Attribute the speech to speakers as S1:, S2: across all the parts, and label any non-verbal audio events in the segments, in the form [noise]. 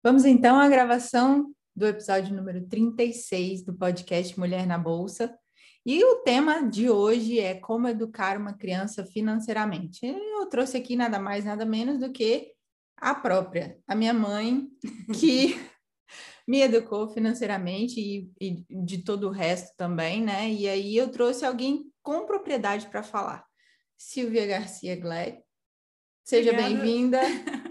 S1: Vamos então à gravação do episódio número 36 do podcast Mulher na Bolsa. E o tema de hoje é como educar uma criança financeiramente. Eu trouxe aqui nada mais, nada menos do que a própria, a minha mãe, [laughs] que me educou financeiramente e, e, de todo o resto também, né? E aí eu trouxe alguém com propriedade para falar. Silvia Garcia Gled, seja bem-vinda. [laughs]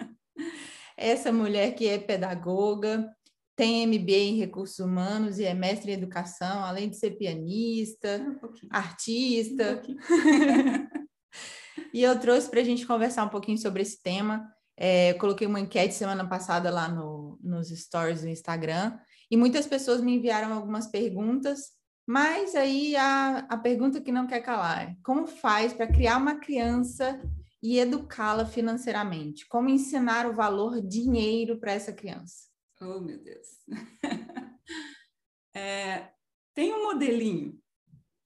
S1: essa mulher que é pedagoga, tem MBA em recursos humanos e é mestre em educação, além de ser pianista, um artista. Um [laughs] e eu trouxe para a gente conversar um pouquinho sobre esse tema. É, coloquei uma enquete semana passada lá no, nos stories do Instagram e muitas pessoas me enviaram algumas perguntas, mas aí a, a pergunta que não quer calar: como faz para criar uma criança e educá-la financeiramente? Como ensinar o valor dinheiro para essa criança?
S2: Oh, meu Deus. [laughs] é, tem um modelinho.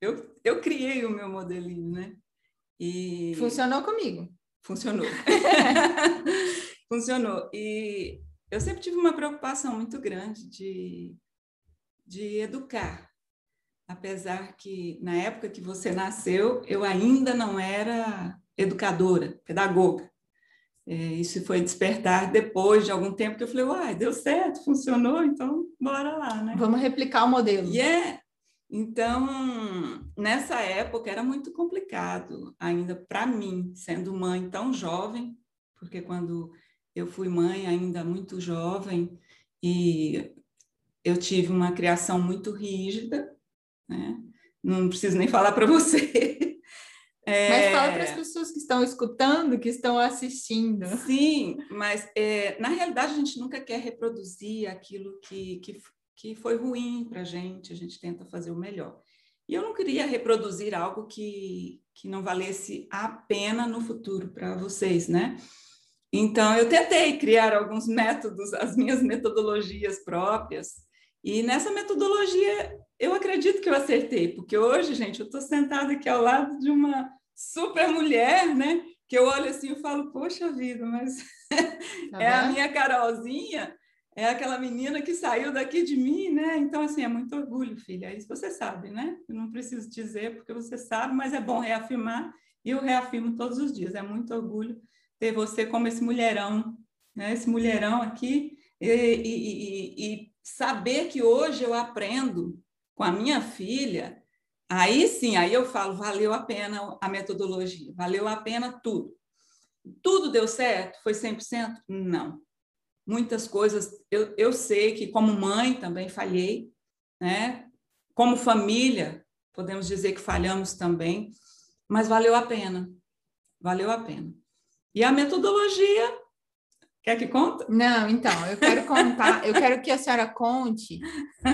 S2: Eu, eu criei o meu modelinho, né?
S1: E... Funcionou comigo.
S2: Funcionou. [laughs] [laughs] Funcionou. E eu sempre tive uma preocupação muito grande de, de educar. Apesar que, na época que você nasceu, eu ainda não era educadora, pedagoga. É, isso foi despertar depois de algum tempo que eu falei, uai, deu certo, funcionou, então bora lá, né?
S1: Vamos replicar o modelo.
S2: E yeah. é, então, nessa época era muito complicado ainda para mim, sendo mãe tão jovem, porque quando eu fui mãe ainda muito jovem e eu tive uma criação muito rígida, né? Não preciso nem falar para você [laughs]
S1: é... Mas fala para as pessoas que estão escutando, que estão assistindo.
S2: Sim, mas é, na realidade a gente nunca quer reproduzir aquilo que, que, que foi ruim para a gente, a gente tenta fazer o melhor. E eu não queria reproduzir algo que, que não valesse a pena no futuro para vocês, né? Então, eu tentei criar alguns métodos, as minhas metodologias próprias, e nessa metodologia eu acredito que eu acertei, porque hoje, gente, eu estou sentada aqui ao lado de uma super mulher, né? Que eu olho assim e falo, poxa vida, mas tá [laughs] é a minha Carolzinha, é aquela menina que saiu daqui de mim, né? Então, assim, é muito orgulho, filha. Isso você sabe, né? Eu não preciso dizer porque você sabe, mas é bom reafirmar e eu reafirmo todos os dias. É muito orgulho ter você como esse mulherão, né? Esse mulherão aqui e, e, e, e saber que hoje eu aprendo com a minha filha Aí sim, aí eu falo, valeu a pena a metodologia, valeu a pena tudo. Tudo deu certo? Foi 100%? Não. Muitas coisas, eu, eu sei que como mãe também falhei, né? Como família, podemos dizer que falhamos também, mas valeu a pena. Valeu a pena. E a metodologia Quer que conte?
S1: Não, então, eu quero contar, eu quero que a senhora conte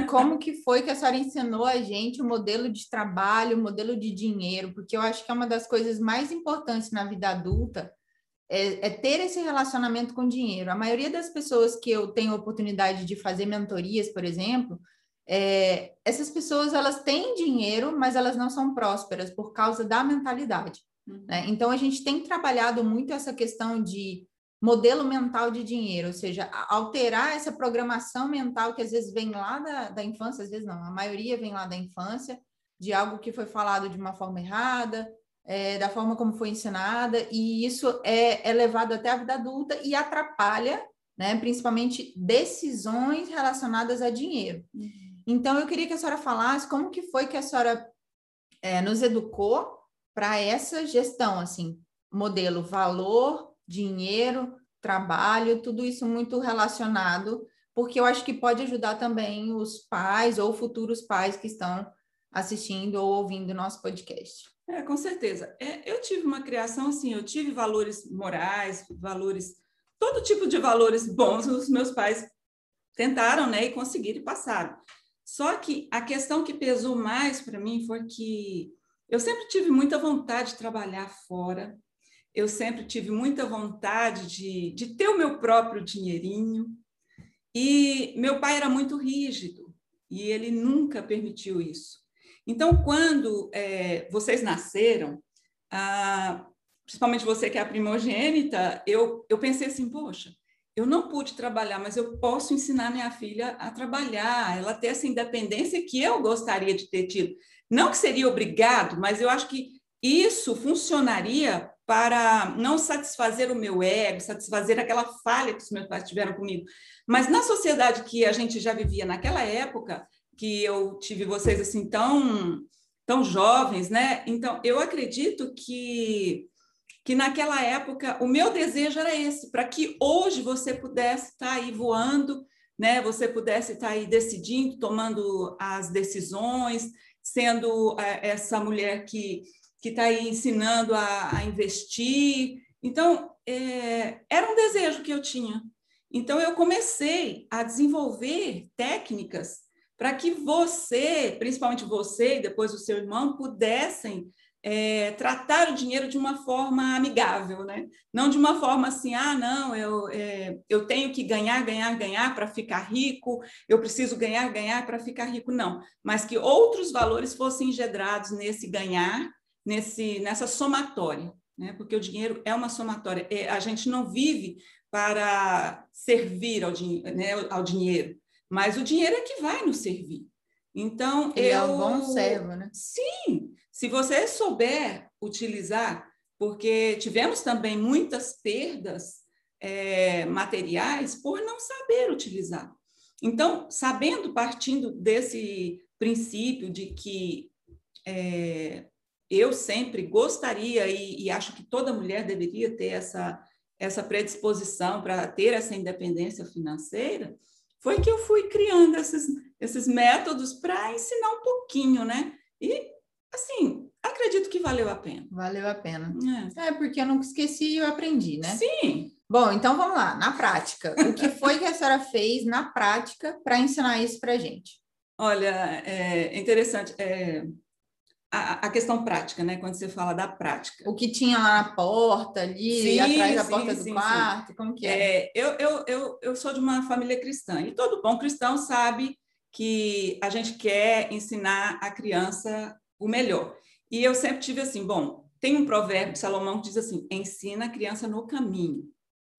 S1: como que foi que a senhora ensinou a gente o modelo de trabalho, o modelo de dinheiro, porque eu acho que é uma das coisas mais importantes na vida adulta é, é ter esse relacionamento com dinheiro. A maioria das pessoas que eu tenho oportunidade de fazer mentorias, por exemplo, é, essas pessoas elas têm dinheiro, mas elas não são prósperas por causa da mentalidade. Uhum. Né? Então a gente tem trabalhado muito essa questão de modelo mental de dinheiro, ou seja, alterar essa programação mental que às vezes vem lá da, da infância, às vezes não, a maioria vem lá da infância, de algo que foi falado de uma forma errada, é, da forma como foi ensinada, e isso é, é levado até a vida adulta e atrapalha, né, principalmente decisões relacionadas a dinheiro. Uhum. Então, eu queria que a senhora falasse como que foi que a senhora é, nos educou para essa gestão, assim, modelo valor, dinheiro, trabalho, tudo isso muito relacionado, porque eu acho que pode ajudar também os pais ou futuros pais que estão assistindo ou ouvindo nosso podcast.
S2: É, com certeza. É, eu tive uma criação assim, eu tive valores morais, valores, todo tipo de valores bons, os meus pais tentaram, né, e conseguiram e passaram. Só que a questão que pesou mais para mim foi que eu sempre tive muita vontade de trabalhar fora, eu sempre tive muita vontade de, de ter o meu próprio dinheirinho. E meu pai era muito rígido e ele nunca permitiu isso. Então, quando é, vocês nasceram, ah, principalmente você que é a primogênita, eu, eu pensei assim, poxa, eu não pude trabalhar, mas eu posso ensinar minha filha a trabalhar, ela ter essa independência que eu gostaria de ter tido. Não que seria obrigado, mas eu acho que isso funcionaria para não satisfazer o meu ego, satisfazer aquela falha que os meus pais tiveram comigo. Mas na sociedade que a gente já vivia naquela época, que eu tive vocês assim tão tão jovens, né? Então, eu acredito que que naquela época o meu desejo era esse, para que hoje você pudesse estar aí voando, né? Você pudesse estar aí decidindo, tomando as decisões, sendo é, essa mulher que que está aí ensinando a, a investir. Então, é, era um desejo que eu tinha. Então, eu comecei a desenvolver técnicas para que você, principalmente você e depois o seu irmão, pudessem é, tratar o dinheiro de uma forma amigável, né? Não de uma forma assim, ah, não, eu, é, eu tenho que ganhar, ganhar, ganhar para ficar rico, eu preciso ganhar, ganhar para ficar rico, não. Mas que outros valores fossem engedrados nesse ganhar nesse, nessa somatória, né? porque o dinheiro é uma somatória. É, a gente não vive para servir ao, né, ao dinheiro, mas o dinheiro é que vai nos servir. Então,
S1: Ele
S2: eu...
S1: é um bom servo, né?
S2: Sim, se você souber utilizar, porque tivemos também muitas perdas é, materiais por não saber utilizar. Então, sabendo, partindo desse princípio de que é, eu sempre gostaria e, e, acho que toda mulher deveria ter essa, essa predisposição para ter essa independência financeira, foi que eu fui criando esses, esses métodos para ensinar um pouquinho, né? E, assim, acredito que valeu a pena.
S1: Valeu a pena. É, é porque eu nunca esqueci e eu aprendi, né?
S2: Sim.
S1: Bom, então vamos lá, na prática. O que foi que a senhora fez na prática para ensinar isso para gente?
S2: Olha, é interessante. É, a, a, questão prática, né? Quando você fala da prática.
S1: O que tinha lá na porta, ali, sim, atrás da sim, porta sim, do quarto, como que é?
S2: é? eu, eu, eu, eu sou de uma família cristã, e todo bom cristão sabe que a gente quer ensinar a criança o melhor. E eu sempre tive assim, bom, tem um provérbio de Salomão que diz assim, ensina a criança no caminho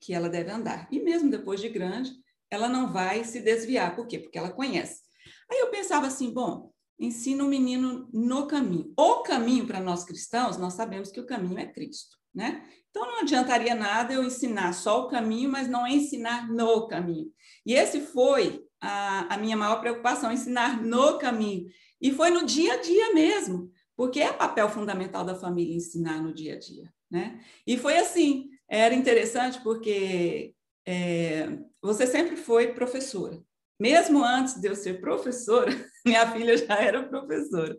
S2: que ela deve andar. E mesmo depois de grande, ela não vai se desviar. Por quê? Porque ela conhece. Aí eu pensava assim, bom, ensina o menino no caminho. O caminho para nós cristãos, nós sabemos que o caminho é Cristo, né? Então não adiantaria nada eu ensinar só o caminho, mas não ensinar no caminho. E esse foi a, a minha maior preocupação, ensinar no caminho. E foi no dia a dia mesmo, porque é papel fundamental da família ensinar no dia a dia, né? E foi assim, era interessante porque é, você sempre foi professora, mesmo antes de eu ser professora, [laughs] minha filha já era professora.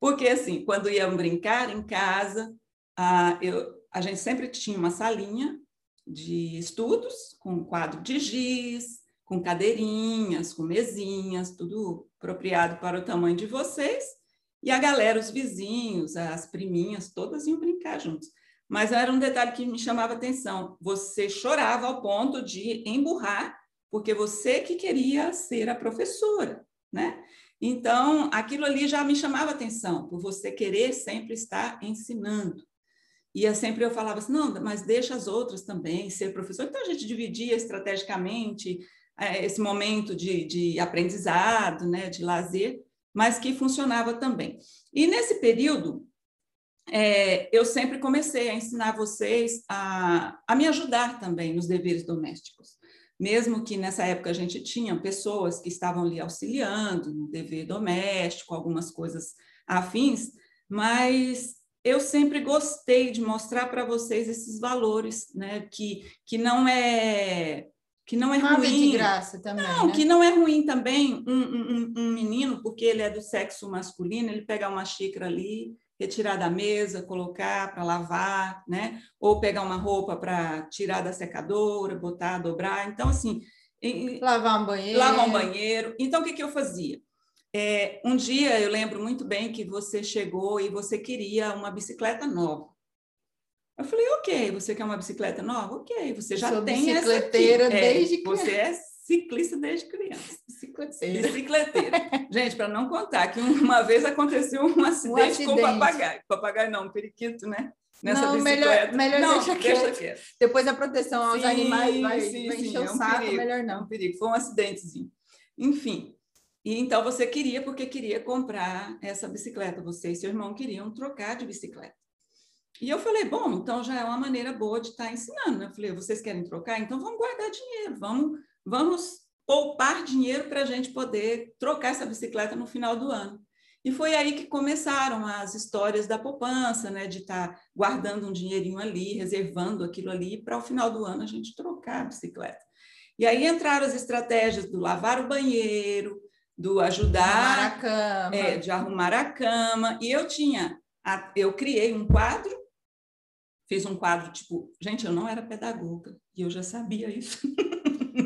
S2: Porque, assim, quando iam brincar em casa, a, eu, a gente sempre tinha uma salinha de estudos, com quadro de giz, com cadeirinhas, com mesinhas, tudo apropriado para o tamanho de vocês. E a galera, os vizinhos, as priminhas, todas iam brincar juntos. Mas era um detalhe que me chamava atenção. Você chorava ao ponto de emburrar porque você que queria ser a professora, né? Então, aquilo ali já me chamava atenção, por você querer sempre estar ensinando. E eu sempre eu falava assim, não, mas deixa as outras também ser professor. Então, a gente dividia estrategicamente é, esse momento de, de aprendizado, né, de lazer, mas que funcionava também. E nesse período, é, eu sempre comecei a ensinar vocês a, a me ajudar também nos deveres domésticos mesmo que nessa época a gente tinha pessoas que estavam ali auxiliando no dever doméstico, algumas coisas afins, mas eu sempre gostei de mostrar para vocês esses valores, né? Que, que não é que não é
S1: Nada
S2: ruim.
S1: de graça também.
S2: Não,
S1: né?
S2: que não é ruim também um, um, um menino, porque ele é do sexo masculino, ele pegar uma xícara ali retirar da mesa, colocar para lavar, né? Ou pegar uma roupa para tirar da secadora, botar, dobrar. Então, assim.
S1: Lavar um banheiro.
S2: Lavar um banheiro. Então, o que, que eu fazia? É, um dia eu lembro muito bem que você chegou e você queria uma bicicleta nova. Eu falei, ok, você quer uma bicicleta nova? Ok, você já
S1: Sou
S2: tem essa aqui.
S1: desde
S2: é, Você é ciclista desde criança.
S1: Bicicleteira.
S2: Bicicleteira. [laughs] Gente, para não contar que uma vez aconteceu um acidente, um acidente. com o papagaio. Papagaio não, um periquito, né? nessa
S1: não,
S2: bicicleta.
S1: Melhor, melhor
S2: não,
S1: deixa,
S2: deixa
S1: quieto.
S2: quieto.
S1: Depois a proteção aos
S2: Sim,
S1: animais vai,
S2: sim,
S1: vai encher
S2: é
S1: o
S2: um
S1: saco,
S2: perigo,
S1: melhor
S2: É
S1: não.
S2: um perigo, foi um acidentezinho. Enfim, e então você queria, porque queria comprar essa bicicleta, você e seu irmão queriam trocar de bicicleta. E eu falei, bom, então já é uma maneira boa de estar ensinando, né? Eu falei, vocês querem trocar? Então vamos guardar dinheiro, vamos, vamos poupar dinheiro para a gente poder trocar essa bicicleta no final do ano. E foi aí que começaram as histórias da poupança, né? De estar guardando um dinheirinho ali, reservando aquilo ali, para o final do ano a gente trocar a bicicleta. E aí entraram as estratégias do lavar o banheiro, do ajudar,
S1: Arrumar a cama.
S2: é, de arrumar a cama. E eu tinha, a- eu criei um quadro, fiz um quadro tipo, gente, eu não era pedagoga e eu já sabia isso. [laughs]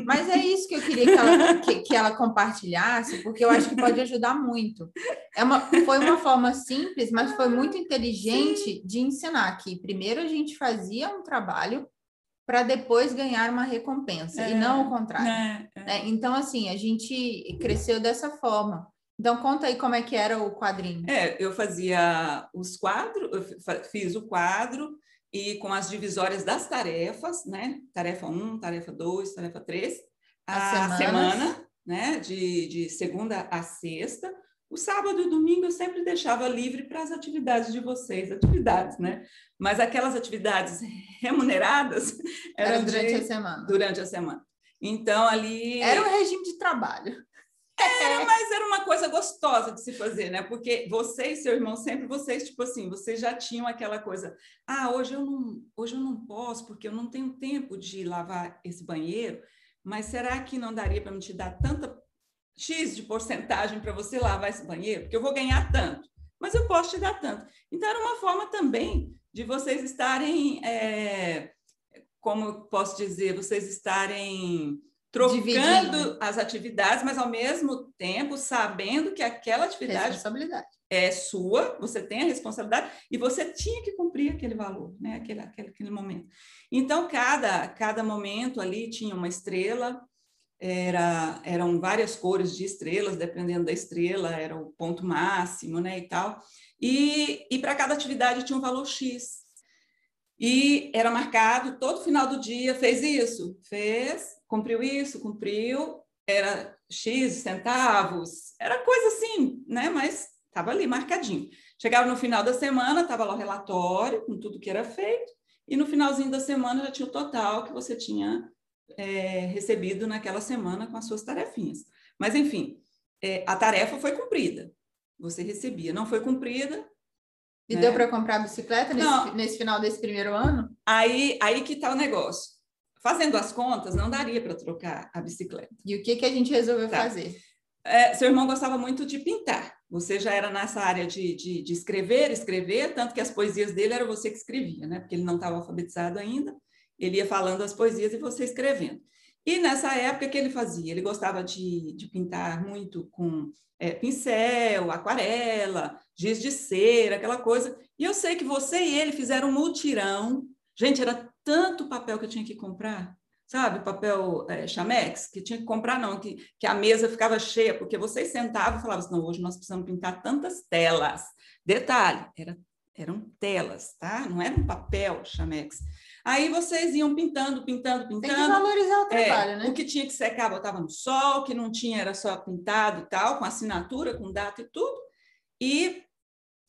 S1: Mas é isso que eu queria que ela, que, que ela compartilhasse, porque eu acho que pode ajudar muito. É uma, foi uma forma simples, mas foi muito inteligente de ensinar que primeiro a gente fazia um trabalho para depois ganhar uma recompensa, e
S2: É,
S1: não o contrário.
S2: Né? É.
S1: né? Então, assim, a gente cresceu dessa forma. Então, conta aí como é que era o quadrinho.
S2: É, eu fazia os quadros, eu fiz o quadro e com as divisórias das tarefas, né? Tarefa 1, tarefa 2, tarefa 3,
S1: As
S2: a
S1: semanas.
S2: semana, né? De, de segunda a sexta. O sábado e domingo eu sempre deixava livre para as atividades de vocês, atividades, né? Mas aquelas atividades remuneradas
S1: Era
S2: eram
S1: durante
S2: de-
S1: a semana.
S2: durante a semana. Então, ali.
S1: Era um regime de trabalho.
S2: Era, mas era uma coisa gostosa de se fazer, né? Porque você e seu irmão sempre vocês tipo assim, vocês já tinham aquela coisa, ah, hoje eu não, hoje eu não posso porque eu não tenho tempo de lavar esse banheiro, mas será que não daria para me te dar tanta X de porcentagem para você lavar esse banheiro? Porque eu vou ganhar tanto, mas eu posso te dar tanto. Então era uma forma também de vocês estarem é, como posso dizer, vocês estarem trocando
S1: Dividindo.
S2: as atividades, mas ao mesmo tempo sabendo que aquela atividade é sua, você tem a responsabilidade e você tinha que cumprir aquele valor, né? aquele, aquele, aquele momento. Então, cada, cada momento ali tinha uma estrela, era, eram várias cores de estrelas, dependendo da estrela, era o ponto máximo né? e tal. E, e para cada atividade tinha um valor X. E era marcado todo final do dia, fez isso, fez, cumpriu isso, cumpriu, era X centavos, era coisa assim, né? Mas estava ali marcadinho. Chegava no final da semana, estava lá o relatório com tudo que era feito, e no finalzinho da semana já tinha o total que você tinha é, recebido naquela semana com as suas tarefinhas. Mas, enfim, é, a tarefa foi cumprida, você recebia. Não foi cumprida,
S1: E
S2: né?
S1: deu para comprar bicicleta nesse, nesse final desse primeiro ano?
S2: Aí, aí que está o negócio. Fazendo as contas, não daria para trocar a bicicleta.
S1: E o que, que a gente resolveu
S2: Tá.
S1: fazer?
S2: É, seu irmão gostava muito de pintar. Você já era nessa área de, de, de escrever, escrever, tanto que as poesias dele era você que escrevia, né? Porque ele não estava alfabetizado ainda. Ele ia falando as poesias e você escrevendo. E nessa época, o que ele fazia? Ele gostava de, de pintar muito com é, pincel, aquarela, giz de cera, aquela coisa. E eu sei que você e ele fizeram um mutirão. Gente, era tanto papel que eu tinha que comprar sabe, papel é, chamex, que tinha que comprar, não, que, que a mesa ficava cheia, porque vocês sentavam e falavam assim, não, hoje nós precisamos pintar tantas telas. Detalhe, era, eram telas, tá? Não era um papel chamex. Aí vocês iam pintando, pintando,
S1: Tem que
S2: pintando.
S1: valorizar o
S2: É,
S1: trabalho, né?
S2: O que tinha que secar, botava no sol, o que não tinha era só pintado e tal, com assinatura, com data e tudo. E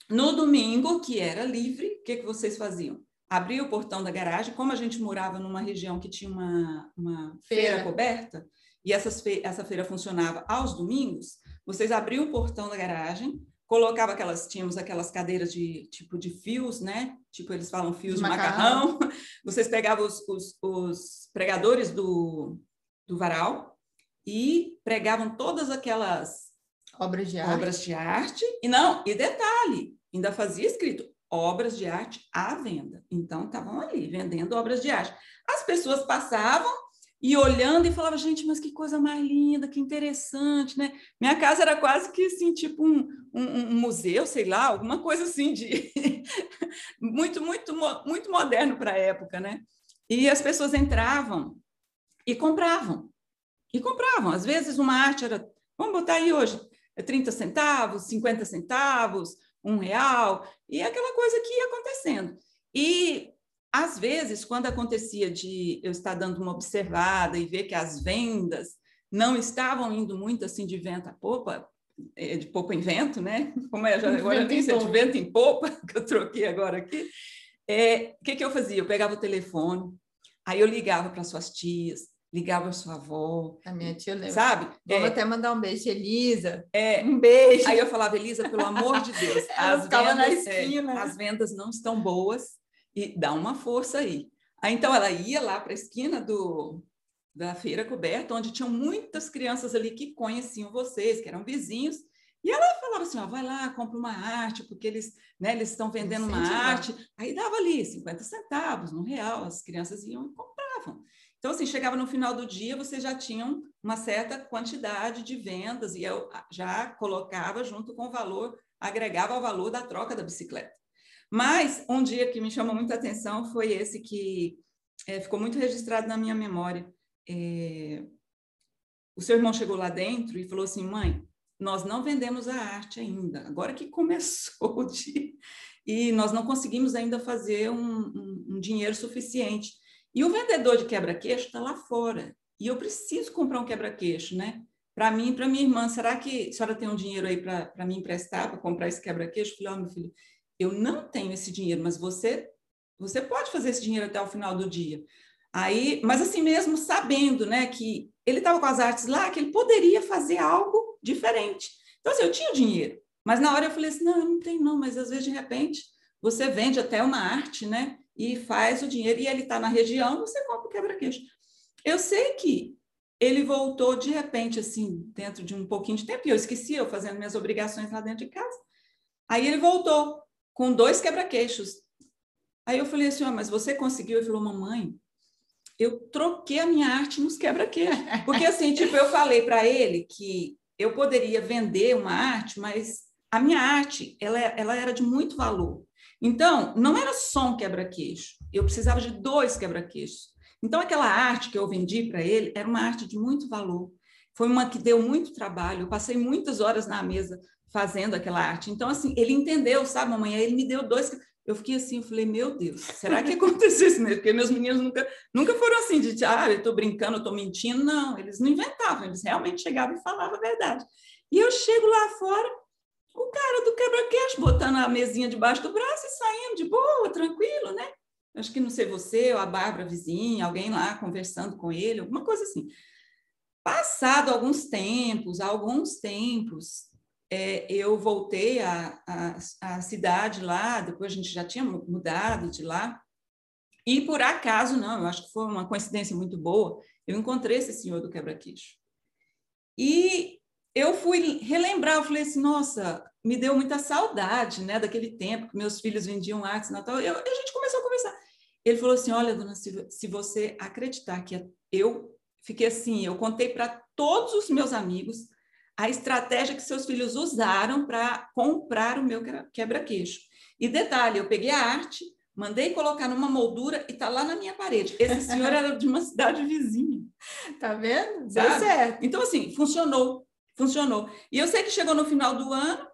S2: no domingo, que era livre, o que, que vocês faziam? Abria o portão da garagem, como a gente morava numa região que tinha uma, uma feira.
S1: Feira.
S2: coberta, e essas fe essa feira funcionava aos domingos, vocês abriam o portão da garagem, colocava aquelas, tínhamos aquelas cadeiras de tipo de fios, né? Tipo, eles falam fios
S1: De
S2: de macarrão. [laughs] Vocês pegavam os, os, os pregadores do, do varal e pregavam todas aquelas
S1: Obras de arte.
S2: obras de arte. E não, e detalhe, ainda fazia escrito obras de arte à venda. Então, estavam ali vendendo obras de arte. As pessoas passavam e olhando e falavam, gente, mas que coisa mais linda, que interessante, né? Minha casa era quase que assim, tipo um, um, um museu, sei lá, alguma coisa assim de [laughs] muito, muito, muito moderno para a época, né? E as pessoas entravam e compravam. E compravam. Às vezes uma arte era, vamos botar aí hoje, é 30 centavos, 50 centavos, um real, e aquela coisa que ia acontecendo. E às vezes, quando acontecia de eu estar dando uma observada e ver que as vendas não estavam indo muito assim de vento a popa, é, de popa em vento, né? Como é, já, [laughs] agora nem sei, de vento em popa, [laughs] que eu troquei agora aqui. É, o que, que eu fazia? Eu pegava o telefone, aí eu ligava para suas tias, ligava para sua avó.
S1: A minha tia lembra.
S2: Sabe?
S1: Vamos é, até mandar um beijo, Elisa.
S2: É,
S1: um beijo.
S2: Aí eu falava, Elisa, pelo amor de Deus, [laughs]
S1: as vendas, é.
S2: É, as vendas não estão boas e dá uma força aí. Aí então ela ia lá para a esquina do, da feira coberta, onde tinham muitas crianças ali que conheciam vocês, que eram vizinhos, e ela falava assim: ó, vai lá, compra uma arte, porque eles né, eles estão vendendo uma arte. Aí dava ali 50 centavos, um real, as crianças iam e compravam. Então, assim, chegava no final do dia, você já tinham uma certa quantidade de vendas, e eu já colocava junto com o valor, agregava ao valor da troca da bicicleta. Mas um dia que me chamou muita atenção foi esse que é, ficou muito registrado na minha memória. É, o seu irmão chegou lá dentro e falou assim: mãe, nós não vendemos a arte ainda, agora que começou de, e nós não conseguimos ainda fazer um, um, um dinheiro suficiente. E o vendedor de quebra-queixo está lá fora, e eu preciso comprar um quebra-queixo, né? Para mim para minha irmã, será que a senhora tem um dinheiro aí para me emprestar, para comprar esse quebra-queixo? Falei, ó, oh, meu filho, eu não tenho esse dinheiro, mas você você pode fazer esse dinheiro até o final do dia. Aí, mas assim mesmo sabendo, né, que ele estava com as artes lá, que ele poderia fazer algo diferente. Então assim, eu tinha dinheiro, mas na hora eu falei assim, não, eu não tenho não, mas às vezes de repente você vende até uma arte, né, e faz o dinheiro e ele está na região, você compra o quebra-queixo. Eu sei que ele voltou de repente assim, dentro de um pouquinho de tempo, e eu esqueci eu fazendo minhas obrigações lá dentro de casa. Aí ele voltou com dois quebra-queixos. Aí eu falei assim, oh, mas você conseguiu? Ele falou, mamãe, eu troquei a minha arte nos quebra-queixos. [laughs] Porque assim, tipo, eu falei para ele que eu poderia vender uma arte, mas a minha arte, ela, ela era de muito valor. Então, não era só um quebra-queixo, eu precisava de dois quebra-queixos. Então, aquela arte que eu vendi para ele era uma arte de muito valor. Foi uma que deu muito trabalho. Eu passei muitas horas na mesa fazendo aquela arte. Então, assim, ele entendeu, sabe, mamãe? Aí ele me deu dois. Eu fiquei assim, eu falei, meu Deus, será que aconteceu isso mesmo? Porque meus meninos nunca, nunca foram assim, de, ah, eu estou brincando, eu estou mentindo. Não, eles não inventavam, eles realmente chegavam e falavam a verdade. E eu chego lá fora, o cara do quebra-queixo botando a mesinha debaixo do braço e saindo de boa, tranquilo, né? Acho que não sei você, ou a Bárbara, vizinha, alguém lá conversando com ele, alguma coisa assim. Passado alguns tempos, alguns tempos, é, eu voltei à, cidade lá, depois a gente já tinha mudado de lá, e por acaso, não, eu acho que foi uma coincidência muito boa, eu encontrei esse senhor do quebra-queixo. E eu fui relembrar, eu falei assim, nossa, me deu muita saudade, né, daquele tempo que meus filhos vendiam artes Natal, e a gente começou a conversar. Ele falou assim, olha, dona Silvia, se você acreditar que eu fiquei assim, eu contei para todos os meus amigos, a estratégia que seus filhos usaram para comprar o meu quebra-queixo. E detalhe, eu peguei a arte, mandei colocar numa moldura e está lá na minha parede. Esse senhor era de uma cidade vizinha.
S1: Tá vendo? Deu Sabe? certo.
S2: Então, assim, funcionou. Funcionou. E eu sei que chegou no final do ano,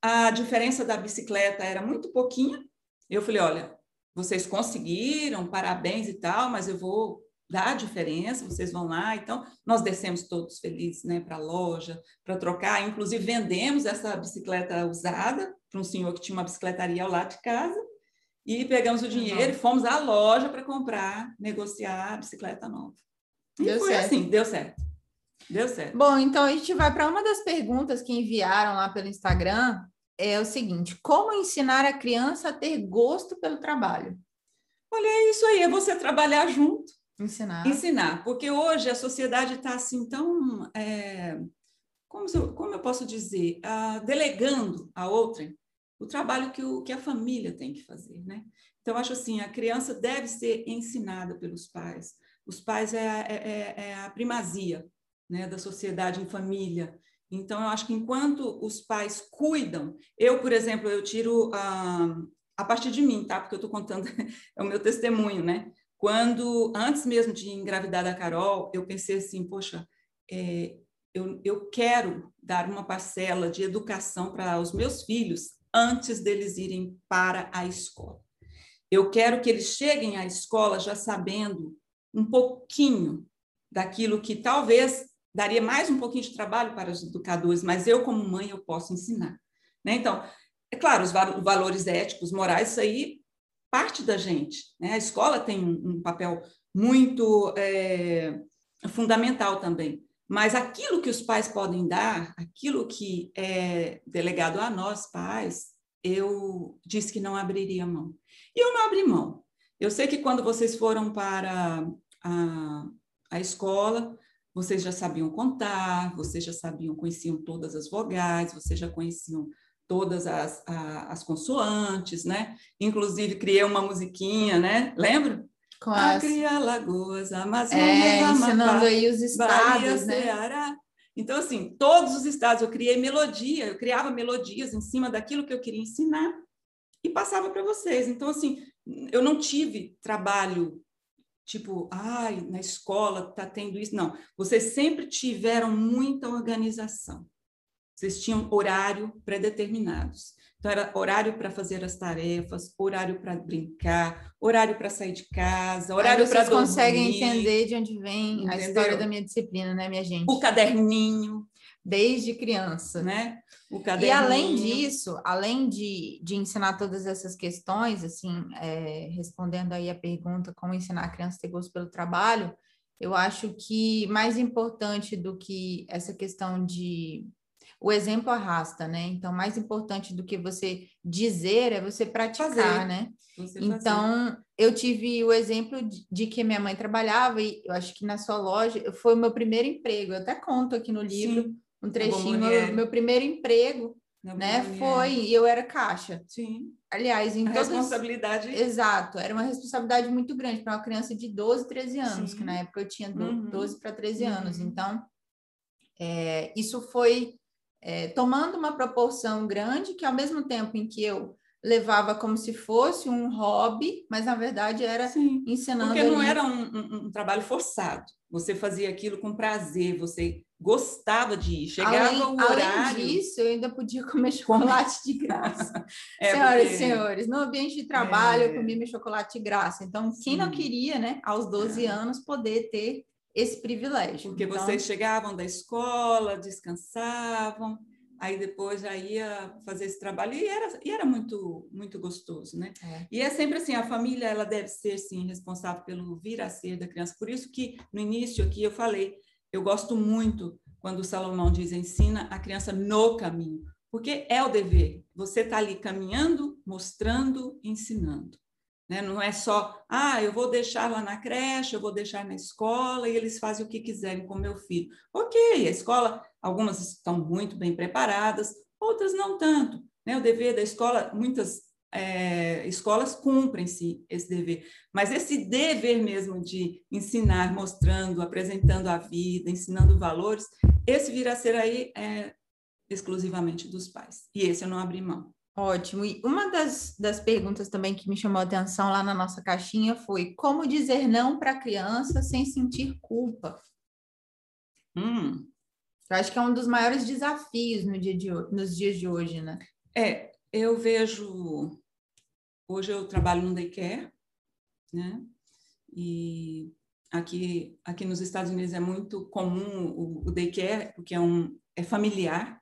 S2: a diferença da bicicleta era muito pouquinha. Eu falei: olha, vocês conseguiram, parabéns e tal, mas eu vou dá diferença, vocês vão lá. Então, nós descemos todos felizes né, para a loja, para trocar. Inclusive, vendemos essa bicicleta usada para um senhor que tinha uma bicicletaria ao lado de casa. E pegamos o dinheiro uhum. e fomos à loja para comprar, negociar a bicicleta nova. E deu foi certo. assim, deu certo. Deu certo.
S1: Bom, então a gente vai para uma das perguntas que enviaram lá pelo Instagram. É o seguinte: como ensinar a criança a ter gosto pelo trabalho?
S2: Olha, é isso aí, é você trabalhar junto
S1: Ensinar.
S2: Ensinar, porque hoje a sociedade está assim tão. É, como, eu, como eu posso dizer? Uh, delegando a outra o trabalho que, o, que a família tem que fazer, né? Então, acho assim, a criança deve ser ensinada pelos pais. Os pais é, é, é, é a primazia né, da sociedade em família. Então, eu acho que enquanto os pais cuidam, eu, por exemplo, eu tiro a, a partir de mim, tá? Porque eu estou contando, [laughs] é o meu testemunho, né? Quando, antes mesmo de engravidar da Carol, eu pensei assim, poxa, é, eu, eu quero dar uma parcela de educação para os meus filhos antes deles irem para a escola. Eu quero que eles cheguem à escola já sabendo um pouquinho daquilo que talvez daria mais um pouquinho de trabalho para os educadores, mas eu, como mãe, eu posso ensinar. Né? Então, é claro, os valores éticos, morais, isso aí parte da gente. Né? A escola tem um, um papel muito é, fundamental também. Mas aquilo que os pais podem dar, aquilo que é delegado a nós, pais, eu disse que não abriria mão. E eu não abri mão. Eu sei que quando vocês foram para a, a escola, vocês já sabiam contar, vocês já sabiam, conheciam todas as vogais, vocês já conheciam todas as, a, as consoantes, né? Inclusive criei uma musiquinha, né? Lembra?
S1: Com as...
S2: Acre, Alagoas, Amazonas,
S1: é, Amapá, ensinando aí os estados,
S2: Bahia,
S1: né?
S2: Ceará. Então, assim, todos os estados, eu criei melodia, eu criava melodias em cima daquilo que eu queria ensinar e passava para vocês. Então, assim, eu não tive trabalho tipo, ai, na escola está tendo isso. Não, vocês sempre tiveram muita organização. Vocês tinham horário pré-determinados. Então, era horário para fazer as tarefas, horário para brincar, horário para sair de casa, horário para dormir.
S1: Vocês conseguem entender de onde vem Entendeu? a história da minha disciplina, né, minha gente?
S2: O caderninho.
S1: Desde criança.
S2: Né?
S1: O caderninho. E além disso, além de, de ensinar todas essas questões, assim, é, respondendo aí a pergunta como ensinar a criança a ter gosto pelo trabalho, eu acho que mais importante do que essa questão de o exemplo arrasta, né? Então, mais importante do que você dizer é você praticar, fazer. né? Você então, fazer. eu tive o exemplo de, de, que minha mãe trabalhava e eu acho que na sua loja foi o meu primeiro emprego. Eu até conto aqui no livro Sim. um trechinho, meu, meu, primeiro emprego, Na né? Foi, e eu era caixa.
S2: Sim.
S1: Aliás, em
S2: a responsabilidade.
S1: Exato, era uma responsabilidade muito grande para uma criança de 12, 13 anos, Sim. que na época eu tinha 12 uhum. para 13 uhum. anos. Então, é, isso foi é, tomando uma proporção grande, que ao mesmo tempo em que eu levava como se fosse um hobby, mas na verdade era Sim, ensinando.
S2: Porque não era um, um, um, trabalho forçado. Você fazia aquilo com prazer, você gostava de ir. Chegava além, o horário.
S1: Além disso, eu ainda podia comer [laughs] chocolate de graça. [laughs] é, Senhoras porque... e senhores, no ambiente de trabalho é... eu comia meu chocolate de graça. Então, quem Sim. não queria, né, aos 12 é. anos, poder ter esse privilégio.
S2: Porque então... vocês chegavam da escola, descansavam, aí depois já ia fazer esse trabalho e era, e era muito muito gostoso, né? É. E é sempre assim, a família ela deve ser sim responsável pelo vir a ser da criança. Por isso que no início aqui eu falei, eu gosto muito quando o Salomão diz ensina a criança no caminho, porque é o dever. Você está ali caminhando, mostrando, ensinando. Né? Não é só, ah, eu vou deixar lá na creche, eu vou deixar na escola e eles fazem o que quiserem com meu filho. Ok, a escola, algumas estão muito bem preparadas, outras não tanto. Né? O dever da escola, muitas é, escolas cumprem-se esse dever, mas esse dever mesmo de ensinar, mostrando, apresentando a vida, ensinando valores, esse virá a ser aí é, exclusivamente dos pais. E esse eu não abri mão.
S1: Ótimo. E uma das, das perguntas também que me chamou a atenção lá na nossa caixinha foi como dizer não para a criança sem sentir culpa?
S2: Hum.
S1: Eu acho que é um dos maiores desafios no dia de, nos dias de hoje, né?
S2: É, eu vejo. Hoje eu trabalho no daycare, né? E aqui, aqui nos Estados Unidos é muito comum o, o daycare, porque é, um, é familiar,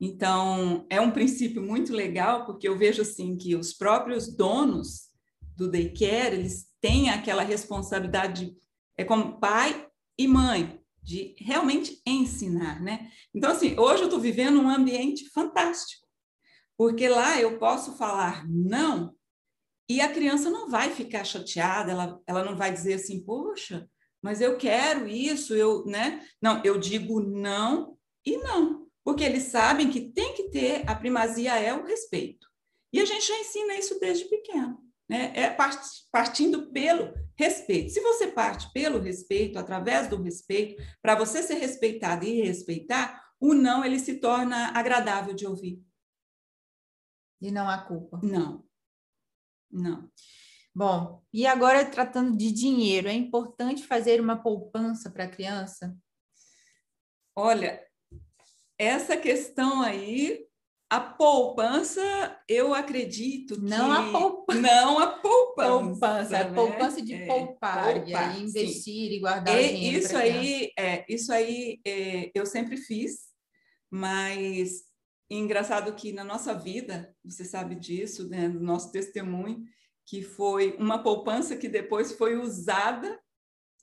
S2: então, é um princípio muito legal, porque eu vejo assim que os próprios donos do daycare, eles têm aquela responsabilidade, é como pai e mãe, de realmente ensinar, né? Então, assim, hoje eu estou vivendo um ambiente fantástico, porque lá eu posso falar não e a criança não vai ficar chateada, ela, ela não vai dizer assim, poxa, mas eu quero isso, eu, né? Não, eu digo não e não porque eles sabem que tem que ter, a primazia é o respeito. E a gente já ensina isso desde pequeno, né? É partindo pelo respeito. Se você parte pelo respeito, através do respeito, para você ser respeitado e respeitar, o não ele se torna agradável de ouvir.
S1: E não há culpa.
S2: Não. Não.
S1: Bom, e agora tratando de dinheiro, é importante fazer uma poupança para a criança?
S2: Olha, essa questão aí a poupança, eu acredito
S1: não
S2: que...
S1: A poupança.
S2: Não a poupança.
S1: Poupança, né? poupança de
S2: é,
S1: poupar, poupar, e aí investir sim. e guardar e, dinheiro.
S2: Isso aí, é, isso aí é, eu sempre fiz, mas engraçado que na nossa vida, você sabe disso, né, no nosso testemunho, que foi uma poupança que depois foi usada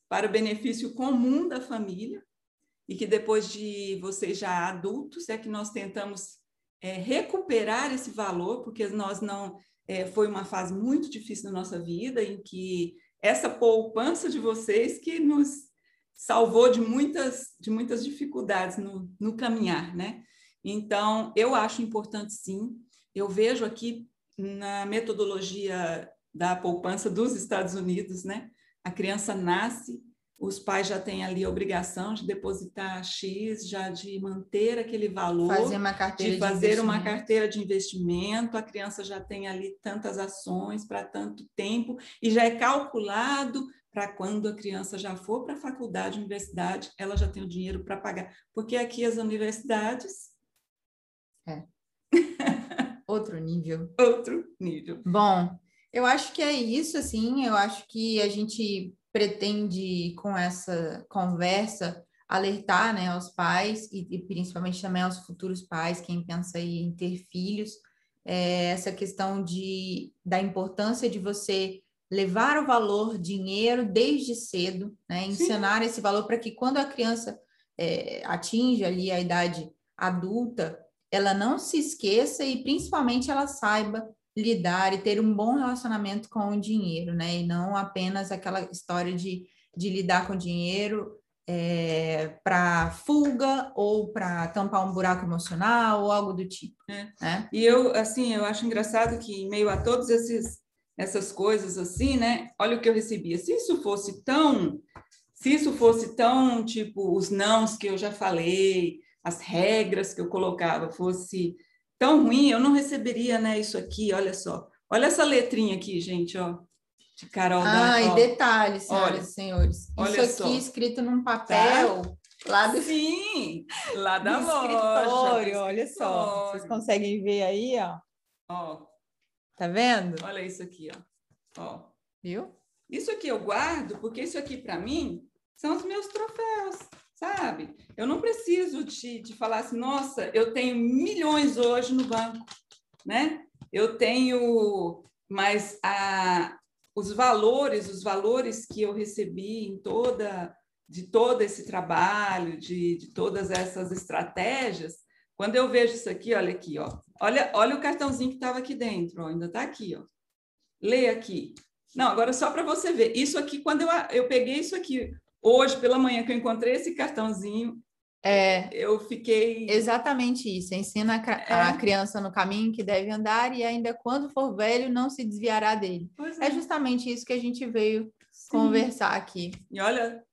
S2: para o benefício comum da família, e que depois de vocês já adultos é que nós tentamos é, recuperar esse valor, porque nós não. É, foi uma fase muito difícil na nossa vida, em que essa poupança de vocês que nos salvou de muitas, de muitas dificuldades no, no caminhar, né? Então, eu acho importante sim. Eu vejo aqui na metodologia da poupança dos Estados Unidos, né? A criança nasce os pais já têm ali a obrigação de depositar X, já de manter aquele valor,
S1: fazer uma carteira
S2: de fazer de uma carteira de investimento, a criança já tem ali tantas ações para tanto tempo e já é calculado para quando a criança já for para a faculdade, universidade, ela já tem o dinheiro para pagar. Porque aqui as universidades.
S1: É. [laughs] Outro nível.
S2: Outro nível.
S1: Bom, eu acho que é isso, assim, eu acho que a gente pretende, com essa conversa, alertar né, aos pais e, e, principalmente também aos futuros pais, quem pensa em ter filhos, é, essa questão de, da importância de você levar o valor dinheiro desde cedo, né, ensinar Sim. esse valor para que quando a criança é, atinge ali a idade adulta, ela não se esqueça e principalmente ela saiba lidar e ter um bom relacionamento com o dinheiro, né? E não apenas aquela história de, de lidar com dinheiro é, para fuga ou para tampar um buraco emocional ou algo do tipo. É. Né?
S2: E eu, assim, eu acho engraçado que em meio a todos esses essas coisas assim, né? Olha o que eu recebia. Se isso fosse tão, se isso fosse tão tipo os nãos que eu já falei, as regras que eu colocava fosse tão ruim, eu não receberia, né, isso aqui, olha só. Olha essa letrinha aqui, gente, ó. De Carol
S1: Ah, e detalhes, senhoras e senhores. Olha isso aqui só. escrito num papel tá? lá do
S2: Sim, lá [laughs] da
S1: do. Escritório, olha só. Vocês conseguem ver aí, ó.
S2: Ó.
S1: Tá vendo?
S2: Olha isso aqui, ó. Ó.
S1: Viu?
S2: Isso aqui eu guardo porque isso aqui para mim são os meus troféus sabe? Eu não preciso de, de falar assim, nossa, eu tenho milhões hoje no banco, né? Eu tenho, mas a, os valores, os valores que eu recebi em toda de todo esse trabalho, de, de todas essas estratégias, quando eu vejo isso aqui, olha aqui, ó, olha, olha o cartãozinho que estava aqui dentro, ó, ainda está aqui, ó. Leia aqui. Não, agora só para você ver. Isso aqui, quando eu, eu peguei isso aqui, Hoje, pela manhã, que eu encontrei esse cartãozinho,
S1: é,
S2: eu fiquei.
S1: Exatamente isso. Ensina a, é. criança no caminho que deve andar e ainda quando for velho, não se desviará dele. É. é. justamente isso que a gente veio Sim. conversar aqui.
S2: E olha,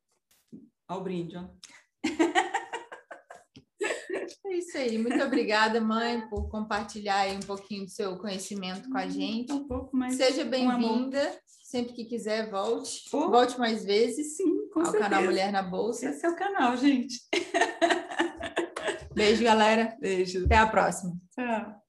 S2: ao brinde, ó. [laughs]
S1: É isso aí. Muito obrigada, mãe, por compartilhar um pouquinho do seu conhecimento com a hum, gente.
S2: Um pouco mais.
S1: Seja bem-vinda. Sempre que quiser, volte. Oh. Volte mais vezes.
S2: Sim, com
S1: ao
S2: certeza.
S1: canal Mulher na Bolsa.
S2: Esse é o canal, gente.
S1: Beijo, galera.
S2: Beijo.
S1: Até a próxima.
S2: Tchau.